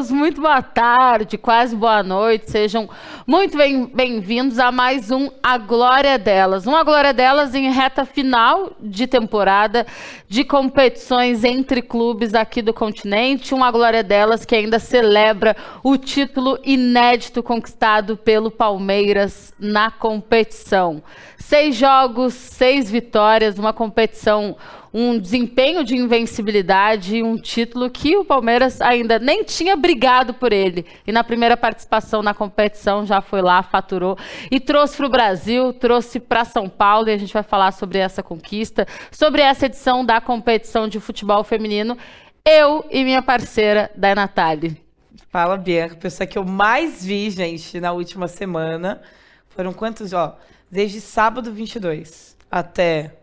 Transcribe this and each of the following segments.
Deus, muito boa tarde, quase boa noite. Sejam muito bem-vindos a mais um A Glória Delas. Um A Glória Delas em reta final de temporada de competições entre clubes aqui do continente. Um A Glória Delas que ainda celebra o título inédito conquistado pelo Palmeiras na competição. Seis jogos, seis vitórias, uma competição um desempenho de invencibilidade um título que o Palmeiras ainda nem tinha brigado por ele. E na primeira participação na competição já foi lá, faturou e trouxe para o Brasil, trouxe para São Paulo e a gente vai falar sobre essa conquista, sobre essa edição da competição de futebol feminino. Eu e minha parceira, da Natália. Fala, Bianca. Pessoa que eu mais vi, gente, na última semana. Foram quantos, ó? Desde sábado 22 até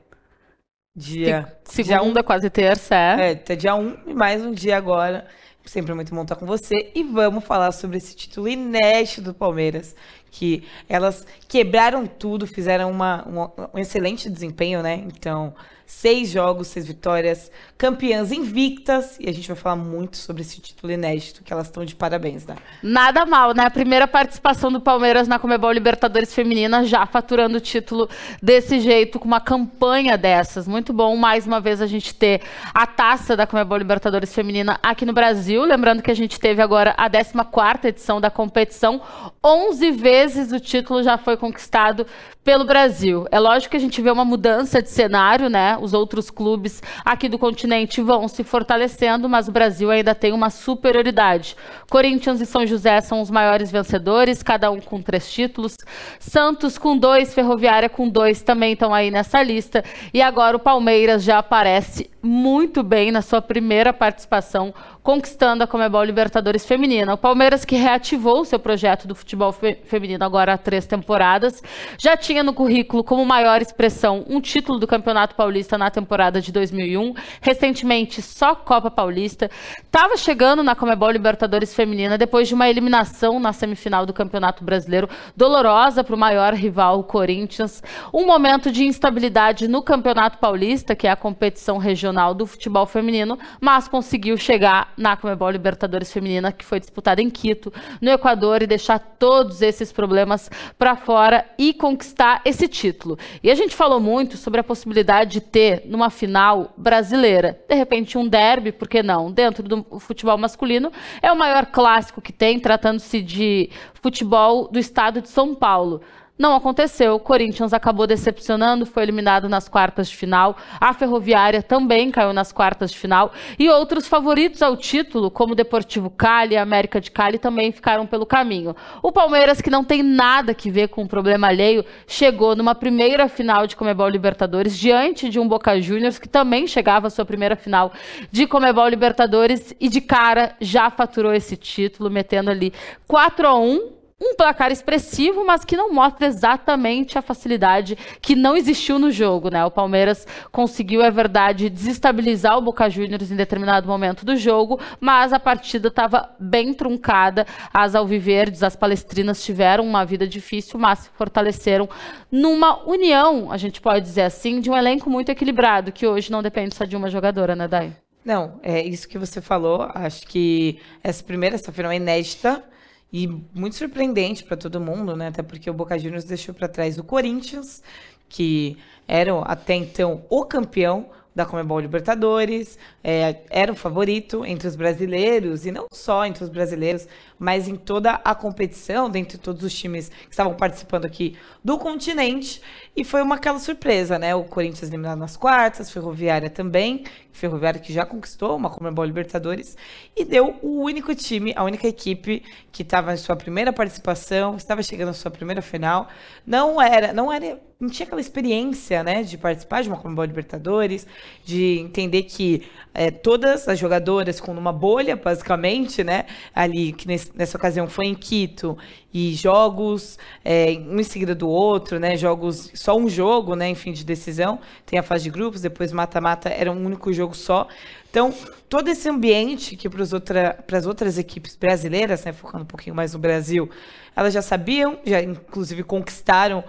Dia. Segunda, dia um, quase terça, é. É, até dia 1 um, e mais um dia agora. Sempre muito bom estar com você. E vamos falar sobre esse título inédito do Palmeiras. Que elas quebraram tudo, fizeram uma, uma um excelente desempenho, né? Então, seis jogos, seis vitórias, campeãs invictas, e a gente vai falar muito sobre esse título inédito, que elas estão de parabéns, né? Nada mal, né? A primeira participação do Palmeiras na Comebol Libertadores Feminina, já faturando o título desse jeito, com uma campanha dessas. Muito bom, mais uma vez, a gente ter a taça da Comebol Libertadores Feminina aqui no Brasil. Lembrando que a gente teve agora a 14 edição da competição. 11 vezes o título já foi conquistado pelo Brasil. É lógico que a gente vê uma mudança de cenário, né? Os outros clubes aqui do continente vão se fortalecendo, mas o Brasil ainda tem uma superioridade. Corinthians e São José são os maiores vencedores, cada um com três títulos. Santos com dois, Ferroviária com dois também estão aí nessa lista. E agora o Palmeiras já aparece muito bem na sua primeira participação conquistando a Comebol Libertadores Feminina. O Palmeiras, que reativou seu projeto do futebol fe feminino agora há três temporadas, já tinha no currículo como maior expressão um título do Campeonato Paulista na temporada de 2001, recentemente só Copa Paulista. Estava chegando na Comebol Libertadores Feminina depois de uma eliminação na semifinal do Campeonato Brasileiro, dolorosa para o maior rival, o Corinthians. Um momento de instabilidade no Campeonato Paulista, que é a competição regional do futebol feminino, mas conseguiu chegar na Comebol Libertadores Feminina, que foi disputada em Quito, no Equador, e deixar todos esses problemas para fora e conquistar esse título. E a gente falou muito sobre a possibilidade de ter, numa final brasileira, de repente um derby, por que não? Dentro do futebol masculino, é o maior clássico que tem, tratando-se de futebol do estado de São Paulo. Não aconteceu. O Corinthians acabou decepcionando, foi eliminado nas quartas de final. A Ferroviária também caiu nas quartas de final. E outros favoritos ao título, como o Deportivo Cali e América de Cali, também ficaram pelo caminho. O Palmeiras, que não tem nada que ver com o problema alheio, chegou numa primeira final de Comebol Libertadores diante de um Boca Juniors, que também chegava à sua primeira final de Comebol Libertadores e de cara já faturou esse título, metendo ali 4 a 1 um placar expressivo, mas que não mostra exatamente a facilidade que não existiu no jogo, né? O Palmeiras conseguiu, é verdade, desestabilizar o Boca Juniors em determinado momento do jogo, mas a partida estava bem truncada. As alviverdes, as palestrinas tiveram uma vida difícil, mas se fortaleceram numa união, a gente pode dizer assim, de um elenco muito equilibrado, que hoje não depende só de uma jogadora, né, Dai? Não, é isso que você falou. Acho que essa primeira, essa final é inédita e muito surpreendente para todo mundo, né? Até porque o Boca Juniors deixou para trás o Corinthians, que era até então o campeão da Comebol Libertadores, é, era o favorito entre os brasileiros, e não só entre os brasileiros, mas em toda a competição, dentre todos os times que estavam participando aqui do continente. E foi uma aquela surpresa, né? O Corinthians eliminado nas quartas, Ferroviária também, Ferroviária que já conquistou uma Comebol Libertadores, e deu o único time, a única equipe que estava em sua primeira participação, estava chegando à sua primeira final. Não era, não era não tinha aquela experiência, né, de participar de uma Comebol Libertadores, de entender que é, todas as jogadoras com uma bolha, basicamente, né, ali que nesse, nessa ocasião foi em Quito e jogos é, um em seguida do outro, né, jogos só um jogo, né, enfim, de decisão. Tem a fase de grupos, depois mata-mata era um único jogo só. Então, todo esse ambiente que para outra, as outras equipes brasileiras, né, focando um pouquinho mais no Brasil, elas já sabiam, já inclusive conquistaram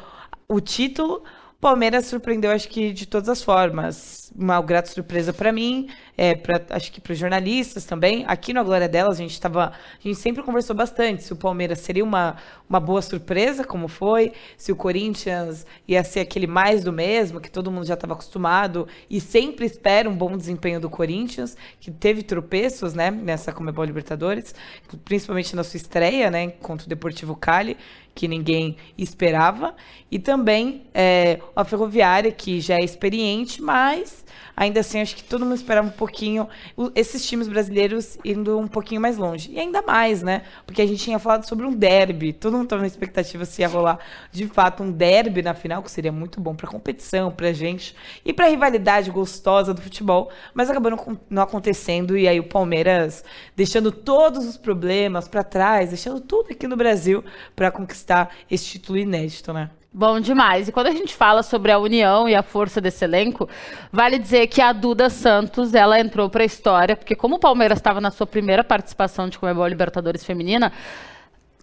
o título. Palmeiras surpreendeu, acho que de todas as formas. Uma grata surpresa para mim, é, pra, acho que para os jornalistas também. Aqui no A Glória Delas, a gente estava. A gente sempre conversou bastante se o Palmeiras seria uma, uma boa surpresa, como foi, se o Corinthians ia ser aquele mais do mesmo, que todo mundo já estava acostumado e sempre espera um bom desempenho do Corinthians, que teve tropeços né, nessa Comebol Libertadores, principalmente na sua estreia né, contra o Deportivo Cali que ninguém esperava, e também é, a Ferroviária, que já é experiente, mas ainda assim acho que todo mundo esperava um pouquinho esses times brasileiros indo um pouquinho mais longe. E ainda mais, né? Porque a gente tinha falado sobre um derby, todo mundo estava na expectativa se ia rolar de fato um derby na final, que seria muito bom para a competição, para a gente e para a rivalidade gostosa do futebol, mas acabou não, não acontecendo e aí o Palmeiras deixando todos os problemas para trás, deixando tudo aqui no Brasil para conquistar esse título inédito, né? Bom demais. E quando a gente fala sobre a união e a força desse elenco, vale dizer que a Duda Santos, ela entrou para a história, porque como o Palmeiras estava na sua primeira participação de Comebol Libertadores feminina,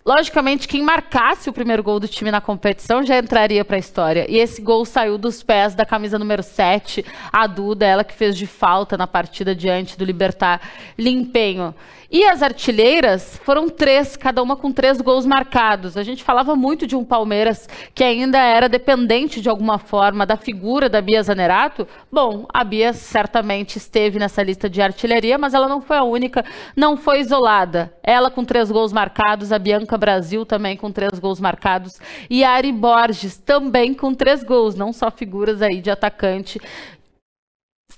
logicamente quem marcasse o primeiro gol do time na competição já entraria para a história. E esse gol saiu dos pés da camisa número 7, a Duda, ela que fez de falta na partida diante do Libertar Limpenho. E as artilheiras foram três, cada uma com três gols marcados. A gente falava muito de um Palmeiras que ainda era dependente de alguma forma da figura da Bia Zanerato. Bom, a Bia certamente esteve nessa lista de artilharia, mas ela não foi a única, não foi isolada. Ela com três gols marcados, a Bianca Brasil também com três gols marcados e a Ari Borges também com três gols, não só figuras aí de atacante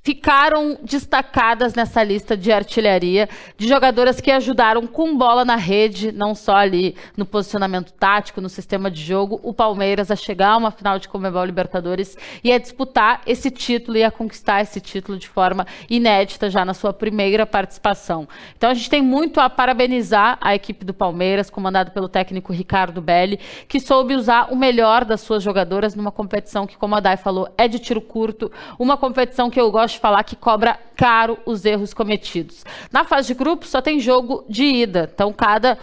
ficaram destacadas nessa lista de artilharia, de jogadoras que ajudaram com bola na rede, não só ali no posicionamento tático, no sistema de jogo, o Palmeiras a chegar a uma final de Comebol Libertadores e a disputar esse título e a conquistar esse título de forma inédita já na sua primeira participação. Então a gente tem muito a parabenizar a equipe do Palmeiras, comandada pelo técnico Ricardo Belli, que soube usar o melhor das suas jogadoras numa competição que, como a Dai falou, é de tiro curto, uma competição que eu gosto falar que cobra caro os erros cometidos. Na fase de grupo só tem jogo de ida, então cada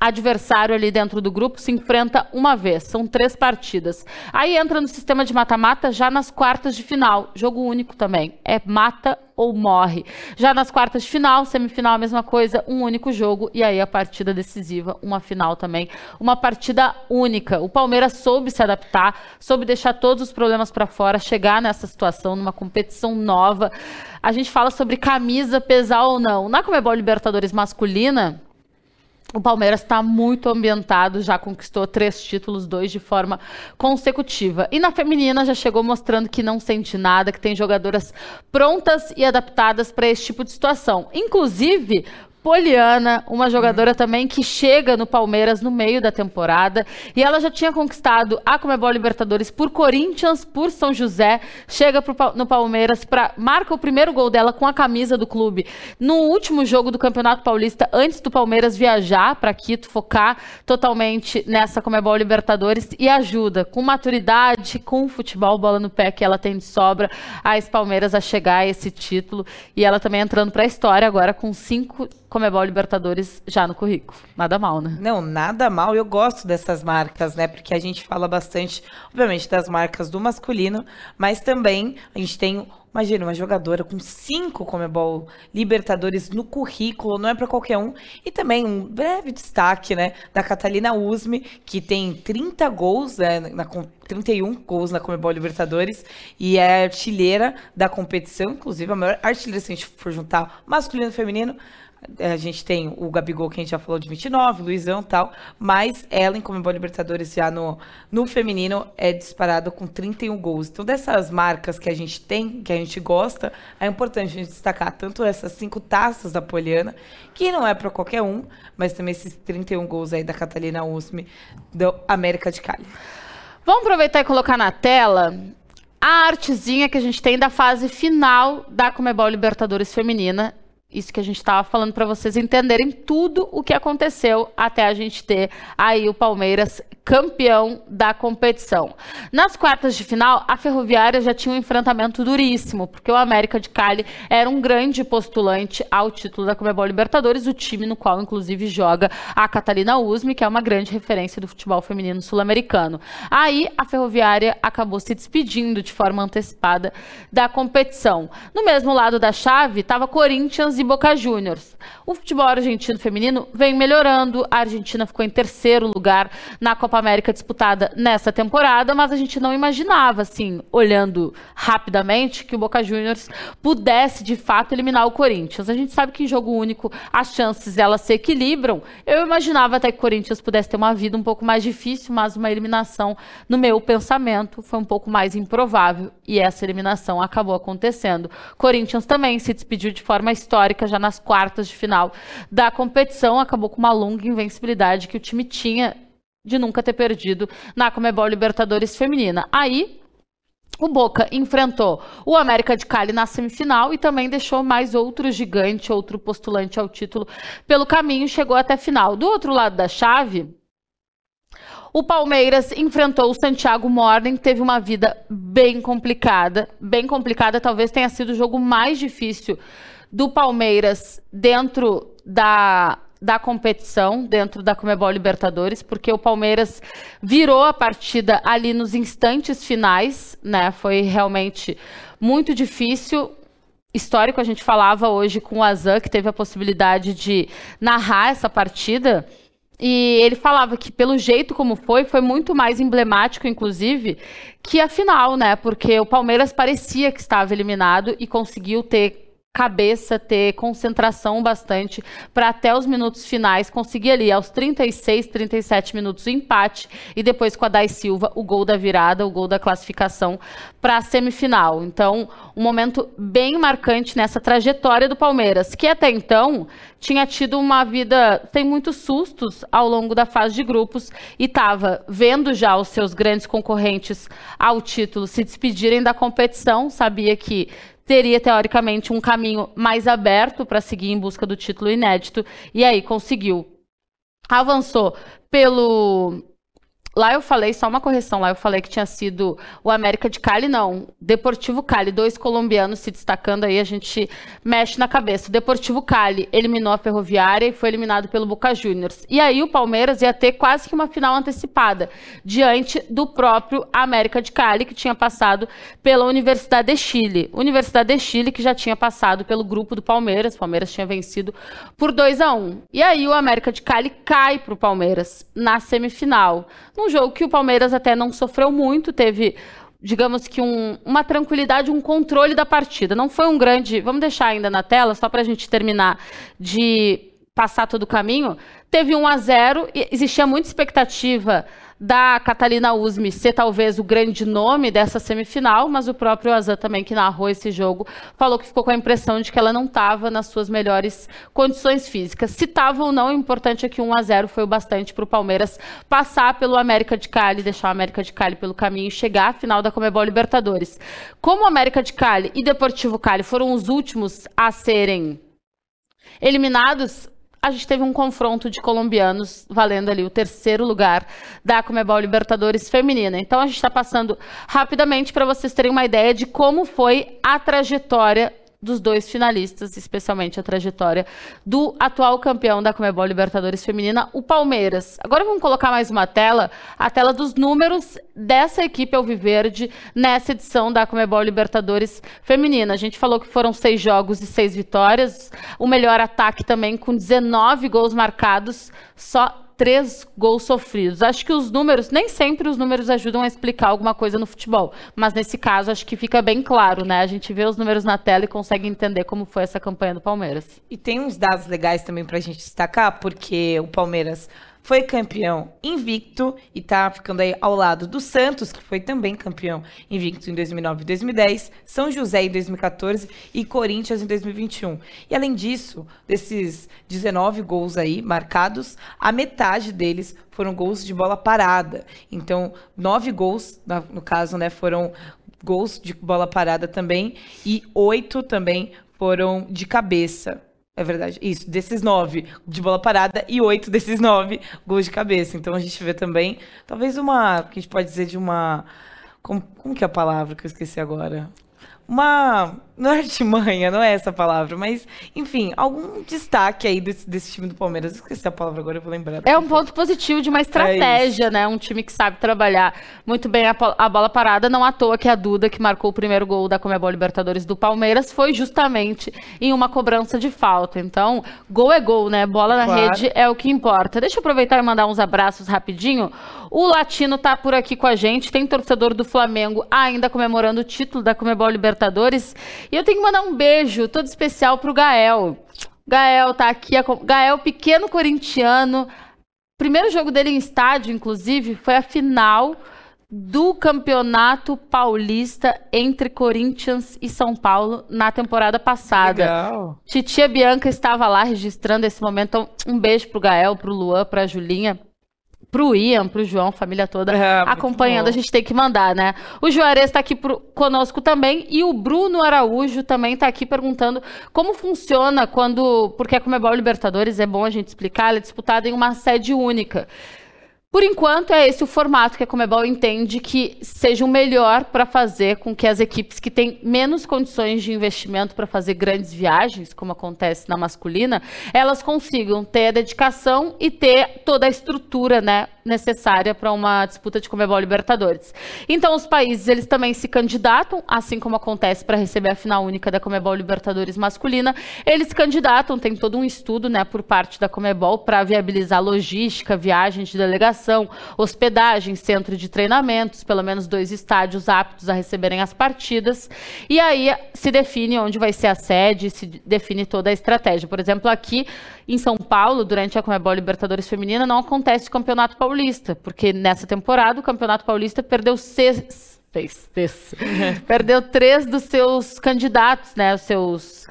adversário ali dentro do grupo se enfrenta uma vez, são três partidas. Aí entra no sistema de mata-mata já nas quartas de final, jogo único também, é mata ou morre. Já nas quartas de final, semifinal a mesma coisa, um único jogo e aí a partida decisiva, uma final também, uma partida única. O Palmeiras soube se adaptar, soube deixar todos os problemas para fora, chegar nessa situação numa competição nova. A gente fala sobre camisa pesar ou não. Na Comebol Libertadores masculina, o Palmeiras está muito ambientado, já conquistou três títulos, dois de forma consecutiva. E na feminina já chegou mostrando que não sente nada, que tem jogadoras prontas e adaptadas para esse tipo de situação. Inclusive, Poliana, uma jogadora também que chega no Palmeiras no meio da temporada. E ela já tinha conquistado a Comebol Libertadores por Corinthians, por São José, chega pro, no Palmeiras para marca o primeiro gol dela com a camisa do clube. No último jogo do Campeonato Paulista antes do Palmeiras viajar para Quito, focar totalmente nessa Comebol Libertadores e ajuda. Com maturidade, com futebol, bola no pé que ela tem de sobra, a Palmeiras a chegar a esse título. E ela também entrando para a história agora com cinco Comebol Libertadores já no currículo. Nada mal, né? Não, nada mal. Eu gosto dessas marcas, né? Porque a gente fala bastante, obviamente, das marcas do masculino, mas também a gente tem Imagina, uma jogadora com cinco Comebol Libertadores no currículo, não é para qualquer um. E também um breve destaque, né, da Catalina Usme, que tem 30 gols, né, na, 31 gols na Comebol Libertadores e é artilheira da competição, inclusive a maior artilheira, se a gente for juntar masculino e feminino, a gente tem o Gabigol, que a gente já falou de 29, Luizão e tal, mas ela em Comembol Libertadores já no, no feminino é disparada com 31 gols. Então, dessas marcas que a gente tem, que a gente gosta, é importante a gente destacar tanto essas cinco taças da Poliana, que não é para qualquer um, mas também esses 31 gols aí da Catalina Usme, do América de Cali. Vamos aproveitar e colocar na tela a artezinha que a gente tem da fase final da Comebol Libertadores Feminina isso que a gente estava falando para vocês entenderem tudo o que aconteceu até a gente ter aí o Palmeiras campeão da competição. Nas quartas de final, a Ferroviária já tinha um enfrentamento duríssimo, porque o América de Cali era um grande postulante ao título da Comebol Libertadores, o time no qual inclusive joga a Catalina Usme, que é uma grande referência do futebol feminino sul-americano. Aí a Ferroviária acabou se despedindo de forma antecipada da competição. No mesmo lado da chave estava Corinthians e Boca Juniors. O futebol argentino feminino vem melhorando. A Argentina ficou em terceiro lugar na Copa América disputada nessa temporada, mas a gente não imaginava, assim, olhando rapidamente, que o Boca Juniors pudesse de fato eliminar o Corinthians. A gente sabe que em jogo único as chances elas se equilibram. Eu imaginava até que o Corinthians pudesse ter uma vida um pouco mais difícil, mas uma eliminação, no meu pensamento, foi um pouco mais improvável e essa eliminação acabou acontecendo. Corinthians também se despediu de forma histórica já nas quartas de final da competição, acabou com uma longa invencibilidade que o time tinha de nunca ter perdido na Comebol Libertadores Feminina. Aí, o Boca enfrentou o América de Cali na semifinal e também deixou mais outro gigante, outro postulante ao título pelo caminho, chegou até a final. Do outro lado da chave, o Palmeiras enfrentou o Santiago Morning, teve uma vida bem complicada, bem complicada, talvez tenha sido o jogo mais difícil do Palmeiras dentro da da competição dentro da Comebol Libertadores, porque o Palmeiras virou a partida ali nos instantes finais, né? Foi realmente muito difícil. Histórico, a gente falava hoje com o Azan, que teve a possibilidade de narrar essa partida. E ele falava que, pelo jeito como foi, foi muito mais emblemático, inclusive, que a final, né? Porque o Palmeiras parecia que estava eliminado e conseguiu ter cabeça, ter concentração bastante para até os minutos finais conseguir ali aos 36, 37 minutos o empate e depois com a Dai Silva o gol da virada, o gol da classificação para a semifinal. Então, um momento bem marcante nessa trajetória do Palmeiras, que até então tinha tido uma vida sem muitos sustos ao longo da fase de grupos e estava vendo já os seus grandes concorrentes ao título se despedirem da competição, sabia que teria teoricamente um caminho mais aberto para seguir em busca do título inédito e aí conseguiu. Avançou pelo Lá eu falei, só uma correção, lá eu falei que tinha sido o América de Cali, não. Deportivo Cali, dois colombianos se destacando aí, a gente mexe na cabeça. O Deportivo Cali eliminou a Ferroviária e foi eliminado pelo Boca Juniors. E aí o Palmeiras ia ter quase que uma final antecipada, diante do próprio América de Cali, que tinha passado pela Universidade de Chile. Universidade de Chile, que já tinha passado pelo grupo do Palmeiras, o Palmeiras tinha vencido por 2 a 1 E aí o América de Cali cai para o Palmeiras na semifinal um jogo que o Palmeiras até não sofreu muito, teve, digamos que, um, uma tranquilidade, um controle da partida. Não foi um grande. Vamos deixar ainda na tela, só para a gente terminar de passar todo o caminho. Teve 1 a 0 e existia muita expectativa da Catalina Usme ser talvez o grande nome dessa semifinal, mas o próprio Azan também, que narrou esse jogo, falou que ficou com a impressão de que ela não estava nas suas melhores condições físicas. Se estava ou não, o importante é que 1 a 0 foi o bastante para o Palmeiras passar pelo América de Cali, deixar o América de Cali pelo caminho e chegar à final da Comebol Libertadores. Como o América de Cali e Deportivo Cali foram os últimos a serem eliminados, a gente teve um confronto de colombianos valendo ali o terceiro lugar da Comebol Libertadores Feminina. Então a gente está passando rapidamente para vocês terem uma ideia de como foi a trajetória dos dois finalistas, especialmente a trajetória do atual campeão da Comebol Libertadores Feminina, o Palmeiras. Agora vamos colocar mais uma tela, a tela dos números dessa equipe Alviverde nessa edição da Comebol Libertadores Feminina. A gente falou que foram seis jogos e seis vitórias, o melhor ataque também com 19 gols marcados, só três gols sofridos. Acho que os números, nem sempre os números ajudam a explicar alguma coisa no futebol, mas nesse caso acho que fica bem claro, né? A gente vê os números na tela e consegue entender como foi essa campanha do Palmeiras. E tem uns dados legais também para a gente destacar, porque o Palmeiras foi campeão invicto e está ficando aí ao lado do Santos, que foi também campeão invicto em 2009 e 2010, São José em 2014 e Corinthians em 2021. E além disso, desses 19 gols aí marcados, a metade deles foram gols de bola parada. Então, nove gols, no caso, né, foram gols de bola parada também e oito também foram de cabeça. É verdade. Isso, desses nove de bola parada e oito desses nove gols de cabeça. Então a gente vê também, talvez uma, que a gente pode dizer de uma. Como, como que é a palavra que eu esqueci agora? Uma. Não é artimanha, não é essa palavra, mas, enfim, algum destaque aí desse, desse time do Palmeiras. esqueci a palavra agora, eu vou lembrar. É um ponto positivo de uma estratégia, é né? Um time que sabe trabalhar muito bem a, a, bola parada. Não à toa que a Duda, que marcou o primeiro gol da Comebol Libertadores do Palmeiras, foi justamente em uma cobrança de falta. Então, gol é gol, né? Bola na claro. rede é o que importa. Deixa eu aproveitar e mandar uns abraços rapidinho. O Latino tá por aqui com a gente. Tem torcedor do Flamengo ainda comemorando o título da Comebol Libertadores Libertadores. E eu tenho que mandar um beijo todo especial pro Gael. Gael tá aqui. Gael, pequeno corintiano. Primeiro jogo dele em estádio, inclusive, foi a final do Campeonato Paulista entre Corinthians e São Paulo na temporada passada. Legal. Titia Bianca estava lá registrando esse momento. Então, um beijo pro Gael, pro Luan, pra Julinha pro Ian, pro João, família toda é, acompanhando. A gente tem que mandar, né? O Juarez está aqui pro, conosco também e o Bruno Araújo também está aqui perguntando como funciona quando. Porque a Comebol Libertadores é bom a gente explicar, ela é disputada em uma sede única. Por enquanto, é esse o formato que a Comebol entende que seja o melhor para fazer com que as equipes que têm menos condições de investimento para fazer grandes viagens, como acontece na masculina, elas consigam ter a dedicação e ter toda a estrutura né, necessária para uma disputa de Comebol Libertadores. Então, os países eles também se candidatam, assim como acontece para receber a final única da Comebol Libertadores masculina, eles se candidatam, tem todo um estudo né, por parte da Comebol para viabilizar logística, viagens de delegação hospedagem, centro de treinamentos, pelo menos dois estádios aptos a receberem as partidas. E aí se define onde vai ser a sede, se define toda a estratégia. Por exemplo, aqui em São Paulo, durante a Comebol Libertadores Feminina, não acontece o Campeonato Paulista, porque nessa temporada o Campeonato Paulista perdeu seis, seis, seis perdeu três dos seus candidatos, né, os seus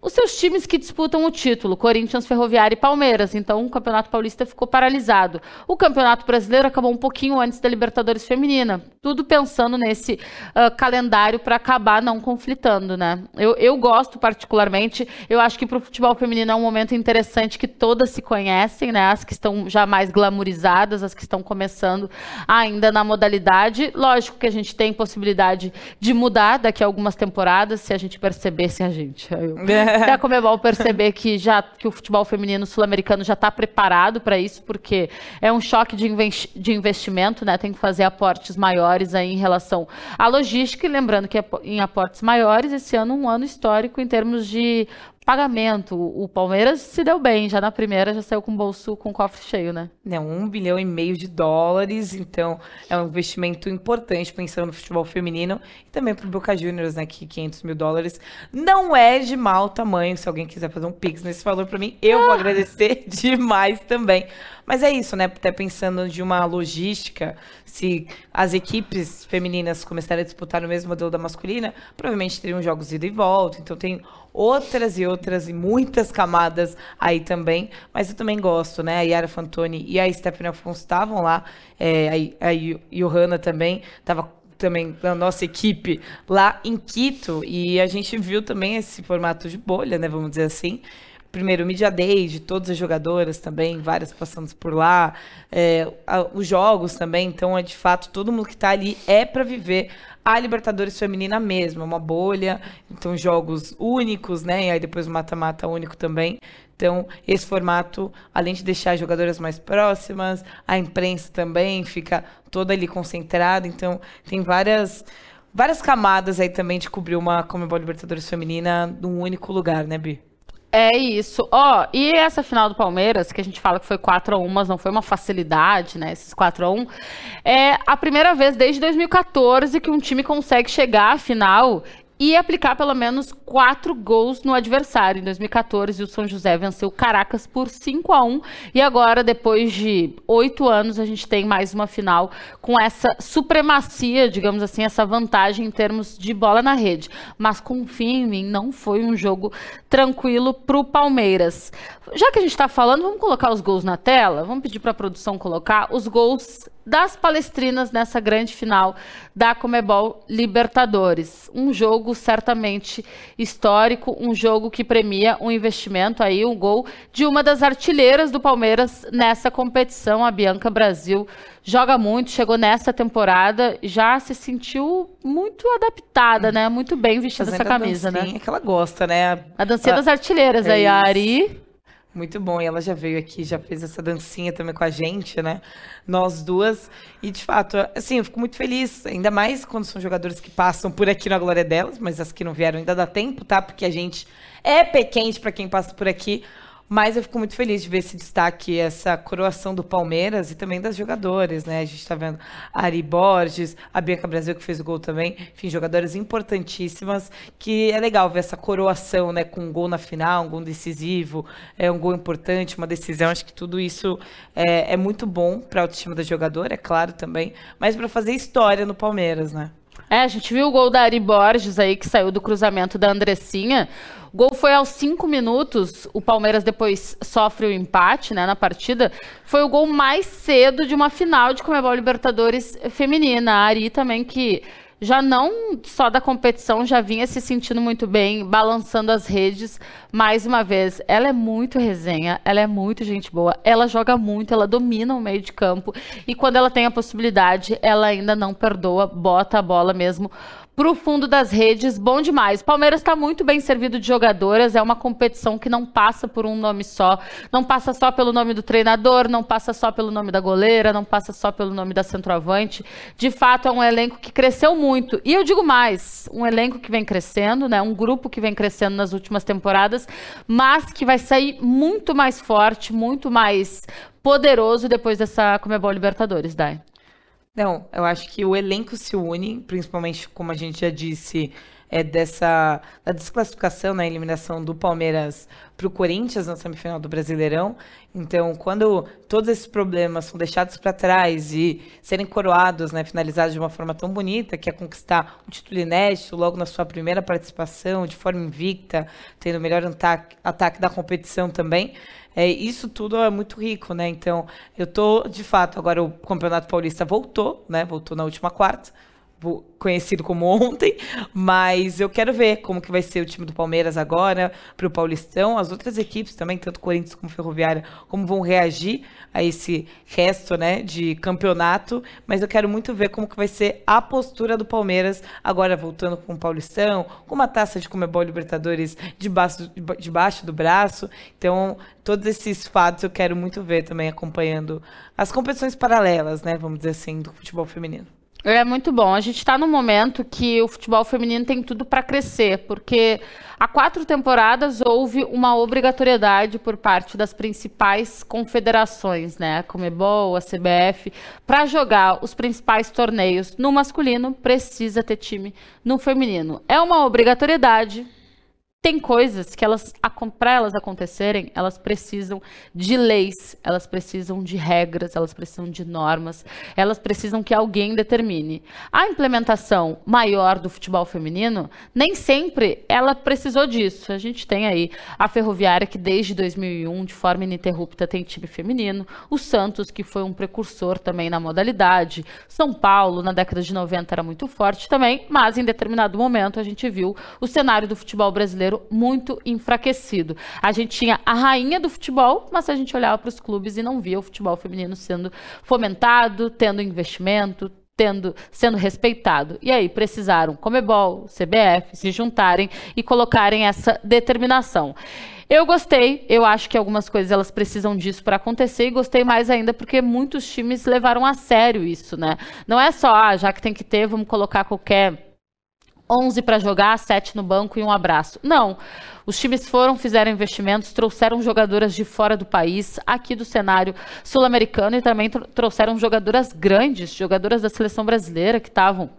os seus times que disputam o título, Corinthians, Ferroviária e Palmeiras. Então, o Campeonato Paulista ficou paralisado. O Campeonato Brasileiro acabou um pouquinho antes da Libertadores Feminina. Tudo pensando nesse uh, calendário para acabar não conflitando, né? Eu, eu gosto particularmente. Eu acho que para o futebol feminino é um momento interessante que todas se conhecem, né? As que estão já mais glamorizadas, as que estão começando ainda na modalidade. Lógico que a gente tem possibilidade de mudar daqui a algumas temporadas, se a gente perceber, se a gente. Eu... Se a Comebol perceber que, já, que o futebol feminino sul-americano já está preparado para isso, porque é um choque de, investi de investimento, né? Tem que fazer aportes maiores aí em relação à logística. E lembrando que em aportes maiores, esse ano um ano histórico em termos de pagamento. O Palmeiras se deu bem, já na primeira já saiu com o bolso com o cofre cheio, né? É, um bilhão e meio de dólares, então é um investimento importante pensando no futebol feminino e também para o Boca Juniors, né? Que 500 mil dólares não é de mau tamanho. Se alguém quiser fazer um pix nesse valor para mim, eu ah. vou agradecer demais também. Mas é isso, né? Até pensando de uma logística, se as equipes femininas começarem a disputar no mesmo modelo da masculina, provavelmente teriam jogos ida e volta. Então tem outras e outras e muitas camadas aí também. Mas eu também gosto, né? A Yara Fantoni e a Stephanie Afonso estavam lá. É, a, a Johanna também estava também da nossa equipe lá em Quito e a gente viu também esse formato de bolha, né, vamos dizer assim, primeiro, Media Day de todas as jogadoras também, várias passando por lá, é, a, os jogos também, então é de fato, todo mundo que está ali é para viver a Libertadores feminina mesmo, é uma bolha, então jogos únicos, né, e aí depois o mata-mata único também, então, esse formato, além de deixar as jogadoras mais próximas, a imprensa também fica toda ali concentrada. Então, tem várias várias camadas aí também de cobrir uma Comebol Libertadores feminina num único lugar, né, Bi? É isso. Ó, oh, e essa final do Palmeiras, que a gente fala que foi 4 a 1 mas não foi uma facilidade, né? Esses 4 a 1 É a primeira vez desde 2014 que um time consegue chegar à final e aplicar pelo menos quatro gols no adversário. Em 2014, o São José venceu Caracas por 5 a 1 e agora, depois de oito anos, a gente tem mais uma final com essa supremacia, digamos assim, essa vantagem em termos de bola na rede. Mas confia em mim, não foi um jogo tranquilo para o Palmeiras. Já que a gente está falando, vamos colocar os gols na tela? Vamos pedir para a produção colocar os gols das palestrinas nessa grande final da Comebol Libertadores. Um jogo certamente histórico, um jogo que premia um investimento aí, um gol de uma das artilheiras do Palmeiras nessa competição, a Bianca Brasil. Joga muito, chegou nessa temporada, já se sentiu muito adaptada, né? Muito bem vestida essa camisa, né? que ela gosta, né? A dancinha a... das artilheiras é aí, isso. a Ari. Muito bom. E ela já veio aqui, já fez essa dancinha também com a gente, né? Nós duas. E, de fato, assim, eu fico muito feliz. Ainda mais quando são jogadores que passam por aqui na glória delas, mas as que não vieram ainda dá tempo, tá? Porque a gente é pé quente para quem passa por aqui. Mas eu fico muito feliz de ver esse destaque, essa coroação do Palmeiras e também das jogadoras, né? A gente está vendo a Ari Borges, a Bianca Brasil que fez o gol também, enfim, jogadoras importantíssimas, que é legal ver essa coroação, né? Com um gol na final, um gol decisivo, é um gol importante, uma decisão. Acho que tudo isso é, é muito bom para a autoestima da jogadora, é claro também, mas para fazer história no Palmeiras, né? É, a gente viu o gol da Ari Borges aí, que saiu do cruzamento da Andressinha. O gol foi aos cinco minutos. O Palmeiras depois sofre o empate né, na partida. Foi o gol mais cedo de uma final de Comebol Libertadores feminina. A Ari também que já não só da competição, já vinha se sentindo muito bem, balançando as redes. Mais uma vez, ela é muito resenha, ela é muito gente boa, ela joga muito, ela domina o meio de campo. E quando ela tem a possibilidade, ela ainda não perdoa, bota a bola mesmo para o fundo das redes, bom demais. Palmeiras está muito bem servido de jogadoras, é uma competição que não passa por um nome só, não passa só pelo nome do treinador, não passa só pelo nome da goleira, não passa só pelo nome da centroavante. De fato, é um elenco que cresceu muito. E eu digo mais, um elenco que vem crescendo, né? Um grupo que vem crescendo nas últimas temporadas, mas que vai sair muito mais forte, muito mais poderoso depois dessa Comebol Libertadores, Dai. Não, eu acho que o elenco se une, principalmente, como a gente já disse, é dessa da desclassificação na eliminação do Palmeiras para o Corinthians na semifinal do Brasileirão. Então, quando todos esses problemas são deixados para trás e serem coroados, né, finalizados de uma forma tão bonita, que é conquistar um título inédito logo na sua primeira participação, de forma invicta, tendo o melhor ataque, ataque da competição também, é, isso tudo é muito rico, né? Então, eu tô, de fato, agora o Campeonato Paulista voltou, né? Voltou na última quarta conhecido como ontem, mas eu quero ver como que vai ser o time do Palmeiras agora para o Paulistão, as outras equipes também, tanto Corinthians como Ferroviária, como vão reagir a esse resto, né, de campeonato, mas eu quero muito ver como que vai ser a postura do Palmeiras agora voltando com o Paulistão, com uma taça de Comebol Libertadores debaixo, debaixo do braço, então todos esses fatos eu quero muito ver também acompanhando as competições paralelas, né, vamos dizer assim, do futebol feminino. É muito bom. A gente está num momento que o futebol feminino tem tudo para crescer, porque há quatro temporadas houve uma obrigatoriedade por parte das principais confederações, né, a Comebol, a CBF, para jogar os principais torneios no masculino precisa ter time no feminino. É uma obrigatoriedade, tem coisas que elas, para elas acontecerem, elas precisam de leis, elas precisam de regras, elas precisam de normas, elas precisam que alguém determine. A implementação maior do futebol feminino, nem sempre ela precisou disso. A gente tem aí a Ferroviária, que desde 2001, de forma ininterrupta, tem time feminino, o Santos, que foi um precursor também na modalidade, São Paulo, na década de 90, era muito forte também, mas em determinado momento a gente viu o cenário do futebol brasileiro brasileiro muito enfraquecido. A gente tinha a rainha do futebol, mas a gente olhava para os clubes e não via o futebol feminino sendo fomentado, tendo investimento, tendo, sendo respeitado. E aí precisaram Comebol, CBF se juntarem e colocarem essa determinação. Eu gostei, eu acho que algumas coisas elas precisam disso para acontecer e gostei mais ainda porque muitos times levaram a sério isso, né? Não é só, ah, já que tem que ter, vamos colocar qualquer 11 para jogar, 7 no banco e um abraço. Não. Os times foram, fizeram investimentos, trouxeram jogadoras de fora do país, aqui do cenário sul-americano, e também trouxeram jogadoras grandes, jogadoras da seleção brasileira que estavam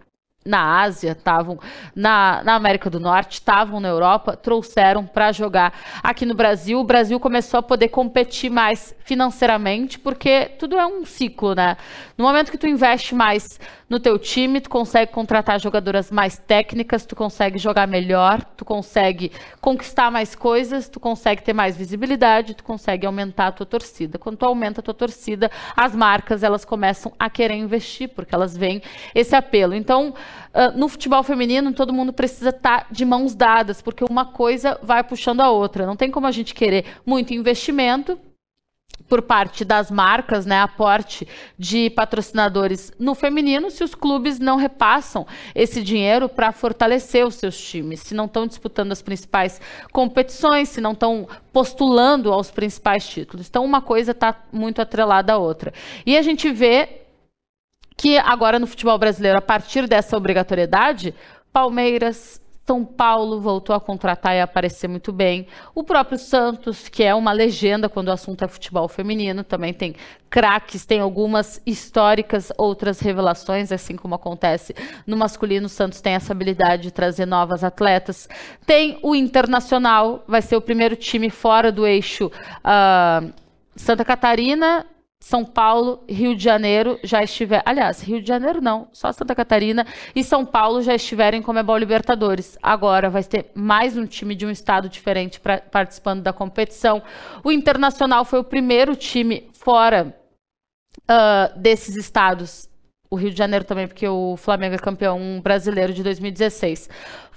na Ásia, estavam na, na, América do Norte, estavam na Europa, trouxeram para jogar aqui no Brasil. O Brasil começou a poder competir mais financeiramente, porque tudo é um ciclo, né? No momento que tu investe mais no teu time, tu consegue contratar jogadoras mais técnicas, tu consegue jogar melhor, tu consegue conquistar mais coisas, tu consegue ter mais visibilidade, tu consegue aumentar a tua torcida. Quando tu aumenta a tua torcida, as marcas elas começam a querer investir, porque elas veem esse apelo. Então, uh, no futebol feminino todo mundo precisa estar tá de mãos dadas, porque uma coisa vai puxando a outra. Não tem como a gente querer muito investimento por parte das marcas, né, aporte de patrocinadores no feminino, se os clubes não repassam esse dinheiro para fortalecer os seus times, se não estão disputando as principais competições, se não estão postulando aos principais títulos. Então, uma coisa está muito atrelada à outra. E a gente vê que agora no futebol brasileiro, a partir dessa obrigatoriedade, Palmeiras, são Paulo voltou a contratar e a aparecer muito bem. O próprio Santos, que é uma legenda quando o assunto é futebol feminino, também tem craques, tem algumas históricas, outras revelações, assim como acontece no masculino. O Santos tem essa habilidade de trazer novas atletas. Tem o Internacional, vai ser o primeiro time fora do eixo uh, Santa Catarina são Paulo, Rio de Janeiro já estiver, aliás, Rio de Janeiro não, só Santa Catarina e São Paulo já estiverem como Comebol Libertadores. Agora vai ter mais um time de um estado diferente pra, participando da competição. O Internacional foi o primeiro time fora uh, desses estados o Rio de Janeiro também, porque o Flamengo é campeão brasileiro de 2016.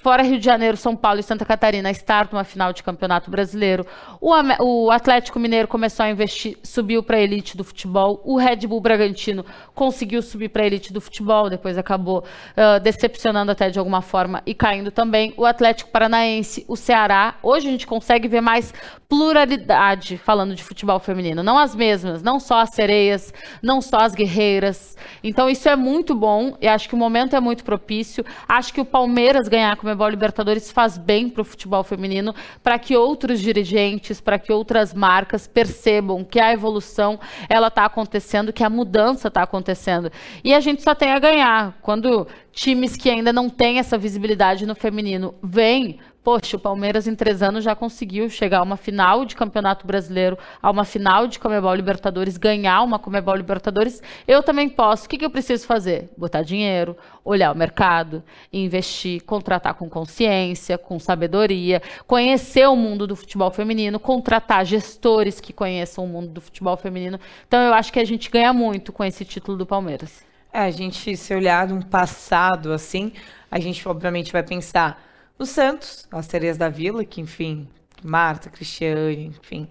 Fora Rio de Janeiro, São Paulo e Santa Catarina estar numa final de campeonato brasileiro. O, o Atlético Mineiro começou a investir, subiu para a elite do futebol. O Red Bull Bragantino conseguiu subir para a elite do futebol, depois acabou uh, decepcionando até de alguma forma e caindo também. O Atlético Paranaense, o Ceará. Hoje a gente consegue ver mais pluralidade falando de futebol feminino. Não as mesmas, não só as sereias, não só as guerreiras. Então isso é muito bom e acho que o momento é muito propício. Acho que o Palmeiras ganhar com Comebol Libertadores faz bem para o futebol feminino, para que outros dirigentes, para que outras marcas percebam que a evolução ela está acontecendo, que a mudança está acontecendo. E a gente só tem a ganhar. Quando times que ainda não têm essa visibilidade no feminino vêm Poxa, o Palmeiras em três anos já conseguiu chegar a uma final de Campeonato Brasileiro, a uma final de Comebol Libertadores, ganhar uma Comebol Libertadores. Eu também posso. O que, que eu preciso fazer? Botar dinheiro, olhar o mercado, investir, contratar com consciência, com sabedoria, conhecer o mundo do futebol feminino, contratar gestores que conheçam o mundo do futebol feminino. Então, eu acho que a gente ganha muito com esse título do Palmeiras. É, a gente, se olhar um passado assim, a gente obviamente vai pensar o Santos, as sereias da Vila, que, enfim, Marta, Cristiane, enfim,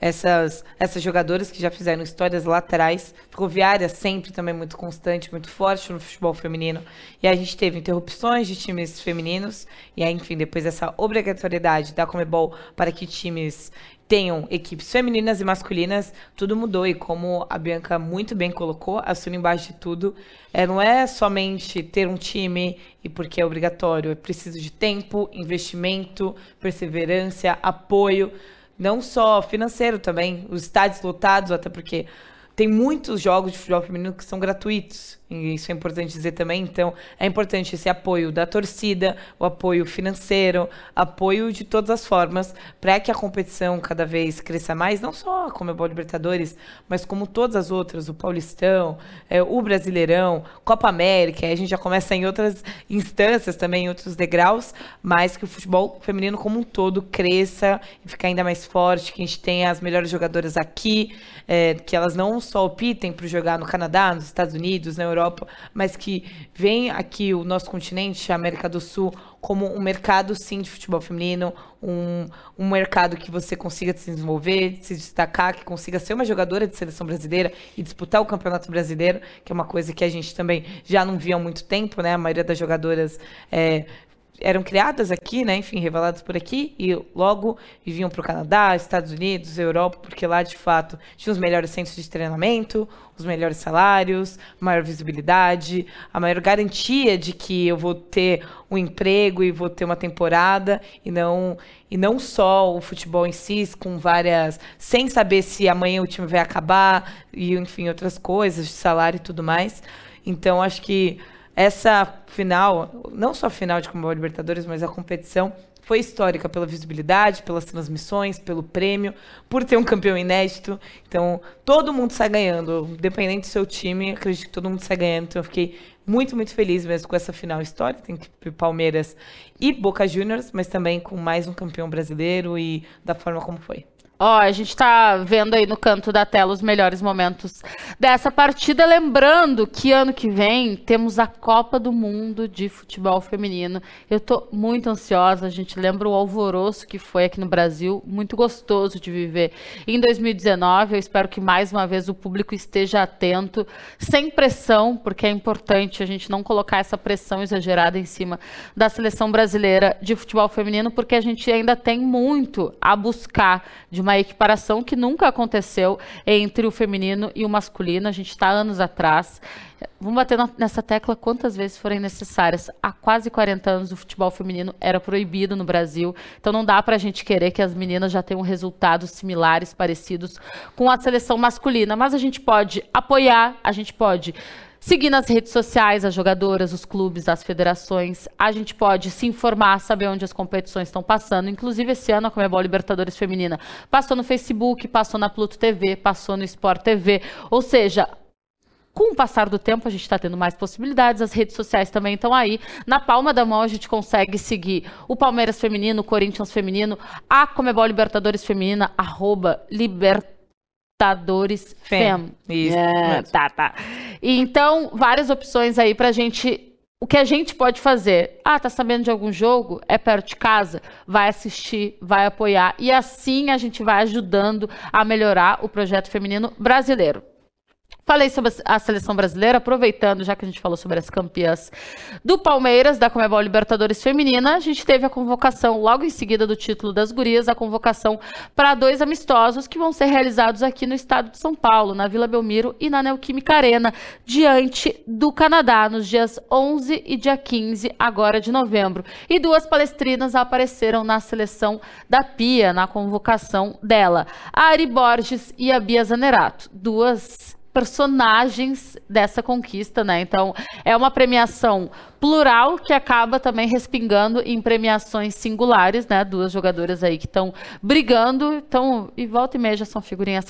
essas, essas jogadoras que já fizeram histórias laterais. Ferroviária sempre também muito constante, muito forte no futebol feminino. E a gente teve interrupções de times femininos. E aí, enfim, depois essa obrigatoriedade da Comebol para que times tenham equipes femininas e masculinas, tudo mudou. E como a Bianca muito bem colocou, assina embaixo de tudo, é, não é somente ter um time e porque é obrigatório, é preciso de tempo, investimento, perseverança, apoio, não só financeiro também, os estádios lotados, até porque tem muitos jogos de futebol feminino que são gratuitos. Isso é importante dizer também. Então, é importante esse apoio da torcida, o apoio financeiro, apoio de todas as formas, para que a competição cada vez cresça mais, não só como o Libertadores, mas como todas as outras, o Paulistão, é, o Brasileirão, Copa América, a gente já começa em outras instâncias também, em outros degraus, mas que o futebol feminino como um todo cresça e fique ainda mais forte, que a gente tenha as melhores jogadoras aqui, é, que elas não só optem por jogar no Canadá, nos Estados Unidos, na Europa, Europa, mas que vem aqui o nosso continente, a América do Sul, como um mercado sim de futebol feminino, um, um mercado que você consiga se desenvolver, se destacar, que consiga ser uma jogadora de seleção brasileira e disputar o Campeonato Brasileiro, que é uma coisa que a gente também já não via há muito tempo, né? A maioria das jogadoras é, eram criadas aqui, né, enfim, reveladas por aqui, e logo vinham para o Canadá, Estados Unidos, Europa, porque lá, de fato, tinha os melhores centros de treinamento, os melhores salários, maior visibilidade, a maior garantia de que eu vou ter um emprego e vou ter uma temporada, e não, e não só o futebol em si, com várias. sem saber se amanhã o time vai acabar, e enfim, outras coisas, salário e tudo mais. Então, acho que essa final, não só a final de Comebol Libertadores, mas a competição foi histórica pela visibilidade, pelas transmissões, pelo prêmio, por ter um campeão inédito. Então, todo mundo sai ganhando, independente do seu time, acredito que todo mundo sai ganhando. Então, eu fiquei muito, muito feliz mesmo com essa final histórica. Que Palmeiras e Boca Juniors, mas também com mais um campeão brasileiro e da forma como foi. Ó, a gente está vendo aí no canto da tela os melhores momentos dessa partida. Lembrando que ano que vem temos a Copa do Mundo de Futebol Feminino. Eu estou muito ansiosa. A gente lembra o alvoroço que foi aqui no Brasil, muito gostoso de viver. Em 2019, eu espero que mais uma vez o público esteja atento, sem pressão, porque é importante a gente não colocar essa pressão exagerada em cima da seleção brasileira de futebol feminino, porque a gente ainda tem muito a buscar de uma equiparação que nunca aconteceu entre o feminino e o masculino. A gente está anos atrás. Vamos bater nessa tecla quantas vezes forem necessárias. Há quase 40 anos o futebol feminino era proibido no Brasil. Então não dá para a gente querer que as meninas já tenham resultados similares, parecidos com a seleção masculina. Mas a gente pode apoiar, a gente pode Seguir nas redes sociais as jogadoras, os clubes, as federações. A gente pode se informar, saber onde as competições estão passando. Inclusive, esse ano a Comebol Libertadores Feminina passou no Facebook, passou na Pluto TV, passou no Sport TV. Ou seja, com o passar do tempo, a gente está tendo mais possibilidades, as redes sociais também estão aí. Na palma da mão, a gente consegue seguir o Palmeiras Feminino, o Corinthians Feminino, a Comebol Libertadores Feminina, arroba Libertadores Libertadores Fem. Isso. É, tá, tá. E, então, várias opções aí pra gente. O que a gente pode fazer? Ah, tá sabendo de algum jogo? É perto de casa? Vai assistir, vai apoiar. E assim a gente vai ajudando a melhorar o projeto feminino brasileiro. Falei sobre a seleção brasileira, aproveitando, já que a gente falou sobre as campeãs do Palmeiras, da Comebol Libertadores Feminina, a gente teve a convocação, logo em seguida do título das gurias, a convocação para dois amistosos que vão ser realizados aqui no estado de São Paulo, na Vila Belmiro e na Neoquímica Arena, diante do Canadá, nos dias 11 e dia 15, agora de novembro. E duas palestrinas apareceram na seleção da Pia, na convocação dela, a Ari Borges e a Bia Zanerato, duas personagens dessa conquista, né? Então, é uma premiação plural que acaba também respingando em premiações singulares, né? Duas jogadoras aí que estão brigando, então, e volta e meia já são figurinhas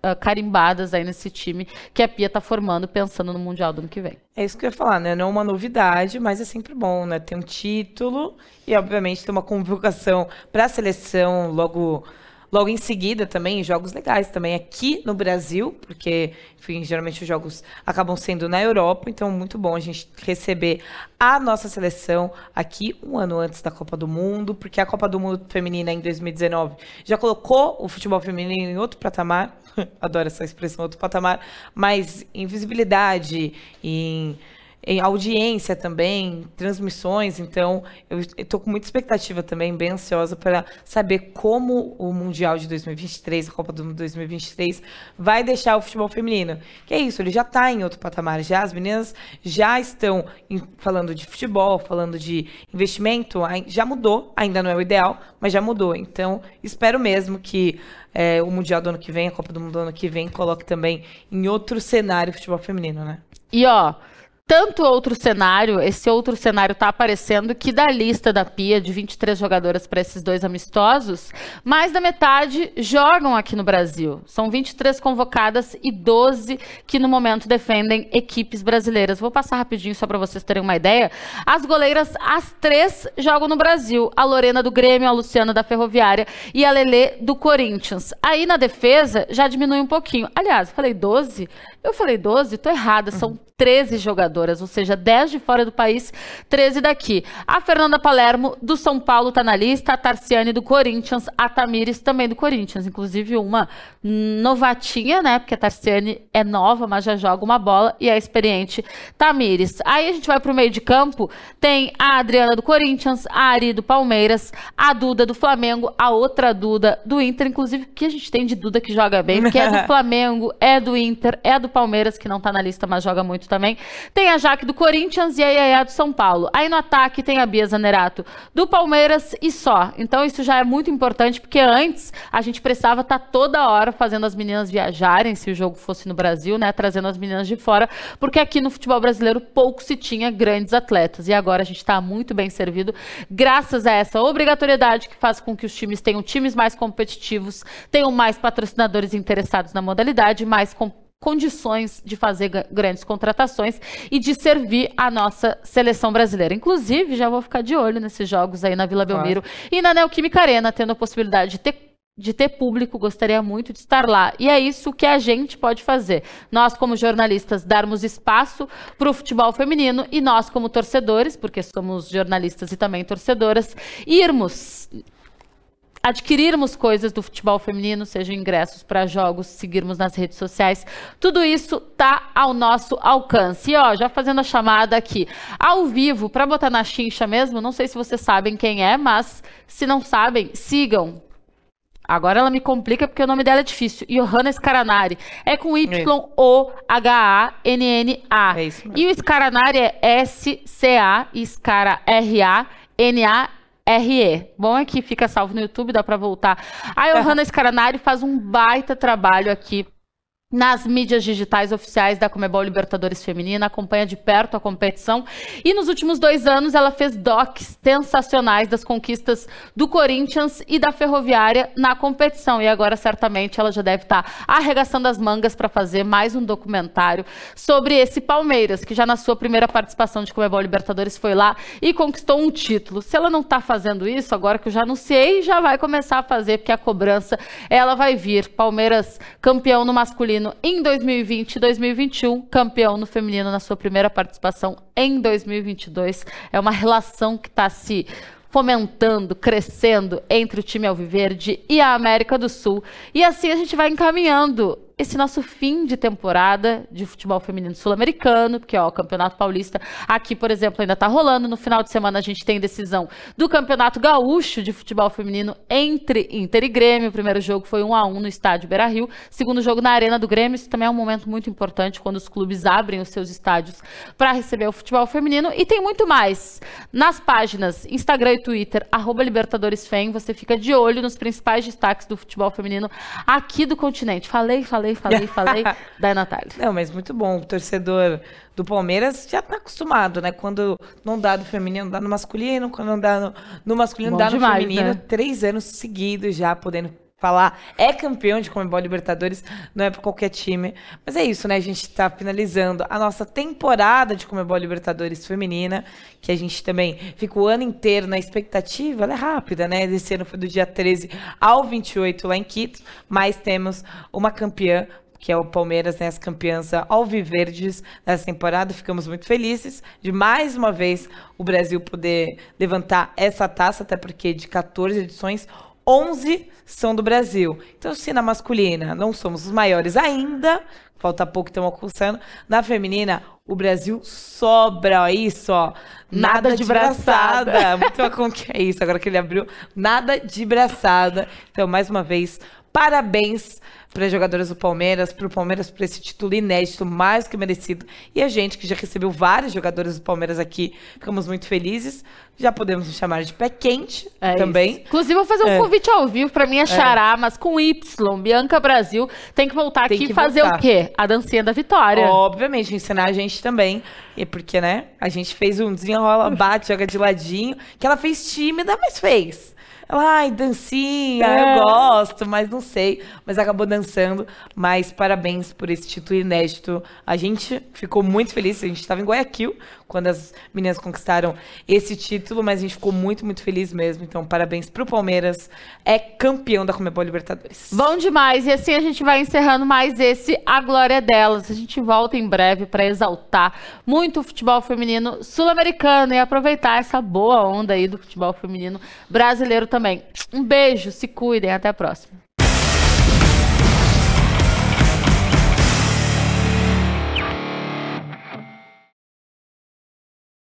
ah, carimbadas aí nesse time que a Pia está formando pensando no Mundial do ano que vem. É isso que eu ia falar, né? Não é uma novidade, mas é sempre bom, né? Ter um título e, obviamente, ter uma convocação para a seleção logo Logo em seguida também, jogos legais também aqui no Brasil, porque, enfim, geralmente os jogos acabam sendo na Europa, então muito bom a gente receber a nossa seleção aqui um ano antes da Copa do Mundo, porque a Copa do Mundo Feminina em 2019 já colocou o futebol feminino em outro patamar, adoro essa expressão, outro patamar, mas em visibilidade, em em audiência também, transmissões. Então, eu estou com muita expectativa também, bem ansiosa para saber como o Mundial de 2023, a Copa do Mundo 2023, vai deixar o futebol feminino. Que é isso, ele já está em outro patamar. Já as meninas já estão em, falando de futebol, falando de investimento. Já mudou, ainda não é o ideal, mas já mudou. Então, espero mesmo que é, o Mundial do ano que vem, a Copa do Mundo do ano que vem, coloque também em outro cenário o futebol feminino, né? E ó, tanto outro cenário, esse outro cenário está aparecendo que da lista da Pia de 23 jogadoras para esses dois amistosos, mais da metade jogam aqui no Brasil. São 23 convocadas e 12 que no momento defendem equipes brasileiras. Vou passar rapidinho só para vocês terem uma ideia. As goleiras, as três jogam no Brasil. A Lorena do Grêmio, a Luciana da Ferroviária e a Lelê do Corinthians. Aí na defesa já diminui um pouquinho. Aliás, falei 12? Eu falei 12? Tô errada, são 13 jogadoras, ou seja, 10 de fora do país, 13 daqui. A Fernanda Palermo, do São Paulo, está na lista, a Tarciane do Corinthians, a Tamires também do Corinthians, inclusive uma novatinha, né? Porque a Tarciane é nova, mas já joga uma bola e é experiente. Tamires. Aí a gente vai para o meio de campo, tem a Adriana do Corinthians, a Ari do Palmeiras, a Duda do Flamengo, a outra Duda do Inter, inclusive, o que a gente tem de Duda que joga bem, porque é do Flamengo, é do Inter, é do Palmeiras, que não está na lista, mas joga muito também. Tem a Jaque do Corinthians e a Yaya do São Paulo. Aí no ataque tem a Bia Zanerato do Palmeiras e só. Então isso já é muito importante, porque antes a gente precisava estar tá toda hora fazendo as meninas viajarem, se o jogo fosse no Brasil, né? Trazendo as meninas de fora, porque aqui no futebol brasileiro pouco se tinha grandes atletas. E agora a gente está muito bem servido, graças a essa obrigatoriedade que faz com que os times tenham times mais competitivos, tenham mais patrocinadores interessados na modalidade, mais competitivos condições de fazer grandes contratações e de servir a nossa seleção brasileira. Inclusive, já vou ficar de olho nesses jogos aí na Vila Belmiro claro. e na Neoquímica Arena, tendo a possibilidade de ter de ter público, gostaria muito de estar lá. E é isso que a gente pode fazer. Nós, como jornalistas, darmos espaço para o futebol feminino e nós, como torcedores, porque somos jornalistas e também torcedoras, irmos adquirirmos coisas do futebol feminino, sejam ingressos para jogos, seguirmos nas redes sociais, tudo isso tá ao nosso alcance. E ó, já fazendo a chamada aqui, ao vivo, para botar na chincha mesmo, não sei se vocês sabem quem é, mas se não sabem, sigam Agora ela me complica porque o nome dela é difícil. Johanna Scaranari. É com Y-O-H-A-N-N-A. É isso mesmo. E o Scaranari é S-C-A, Scara-R-A-N-A-R-E. Bom é que fica salvo no YouTube, dá para voltar. A Johanna Scaranari faz um baita trabalho aqui nas mídias digitais oficiais da Comebol Libertadores Feminina, acompanha de perto a competição e nos últimos dois anos ela fez docs sensacionais das conquistas do Corinthians e da Ferroviária na competição e agora certamente ela já deve estar arregaçando as mangas para fazer mais um documentário sobre esse Palmeiras que já na sua primeira participação de Comebol Libertadores foi lá e conquistou um título. Se ela não está fazendo isso agora que eu já anunciei, já vai começar a fazer porque a cobrança ela vai vir. Palmeiras campeão no masculino masculino em 2020 e 2021, campeão no feminino na sua primeira participação em 2022. É uma relação que está se fomentando, crescendo entre o time Alviverde e a América do Sul. E assim a gente vai encaminhando esse nosso fim de temporada de futebol feminino sul-americano, porque ó, o Campeonato Paulista aqui, por exemplo, ainda está rolando. No final de semana a gente tem decisão do Campeonato Gaúcho de futebol feminino entre Inter e Grêmio. O primeiro jogo foi 1 a 1 no estádio Beira-Rio, segundo jogo na Arena do Grêmio. Isso também é um momento muito importante quando os clubes abrem os seus estádios para receber o futebol feminino e tem muito mais. Nas páginas Instagram e Twitter @libertadoresfem, você fica de olho nos principais destaques do futebol feminino aqui do continente. Falei, falei falei, falei, falei da Natália. Não, mas muito bom. O torcedor do Palmeiras já tá acostumado, né? Quando não dá no feminino, dá no masculino. Quando não dá no, no masculino, bom dá no demais, feminino. Né? Três anos seguidos já podendo falar é campeão de Comebol Libertadores, não é para qualquer time. Mas é isso, né? A gente está finalizando a nossa temporada de Comebol Libertadores feminina, que a gente também fica o ano inteiro na expectativa, ela é rápida, né? Esse ano foi do dia 13 ao 28 lá em Quito, mas temos uma campeã que é o Palmeiras, né, as campeãs alviverdes dessa temporada. Ficamos muito felizes de mais uma vez o Brasil poder levantar essa taça, até porque de 14 edições, 11 são do Brasil. Então, se na masculina não somos os maiores ainda, falta pouco estamos alcançando, na feminina, o Brasil sobra isso, ó. Nada, nada de, braçada. braçada. Muito como que é isso, agora que ele abriu, nada de braçada. Então, mais uma vez, parabéns para as jogadoras do Palmeiras, para o Palmeiras por esse título inédito, mais que merecido. E a gente, que já recebeu várias jogadoras do Palmeiras aqui, ficamos muito felizes. Já podemos nos chamar de pé quente é também. Isso. Inclusive, vou fazer um é. convite ao vivo para minha xará, é. mas com Y, Bianca Brasil. Tem que voltar tem aqui e fazer voltar. o quê? A dancinha da vitória. Obviamente, ensinar a gente também. E porque, né? A gente fez um desenrola, bate, joga de ladinho, que ela fez tímida, mas fez. Ela, ai, dancinha, é. eu gosto, mas não sei. Mas acabou dançando. Mas parabéns por esse título inédito. A gente ficou muito feliz. A gente estava em Guayaquil quando as meninas conquistaram esse título, mas a gente ficou muito, muito feliz mesmo. Então, parabéns pro Palmeiras. É campeão da Comebol Libertadores. Bom demais. E assim a gente vai encerrando mais esse A Glória Delas. A gente volta em breve para exaltar muito o futebol feminino sul-americano e aproveitar essa boa onda aí do futebol feminino brasileiro também também. Um beijo, se cuidem, até a próxima.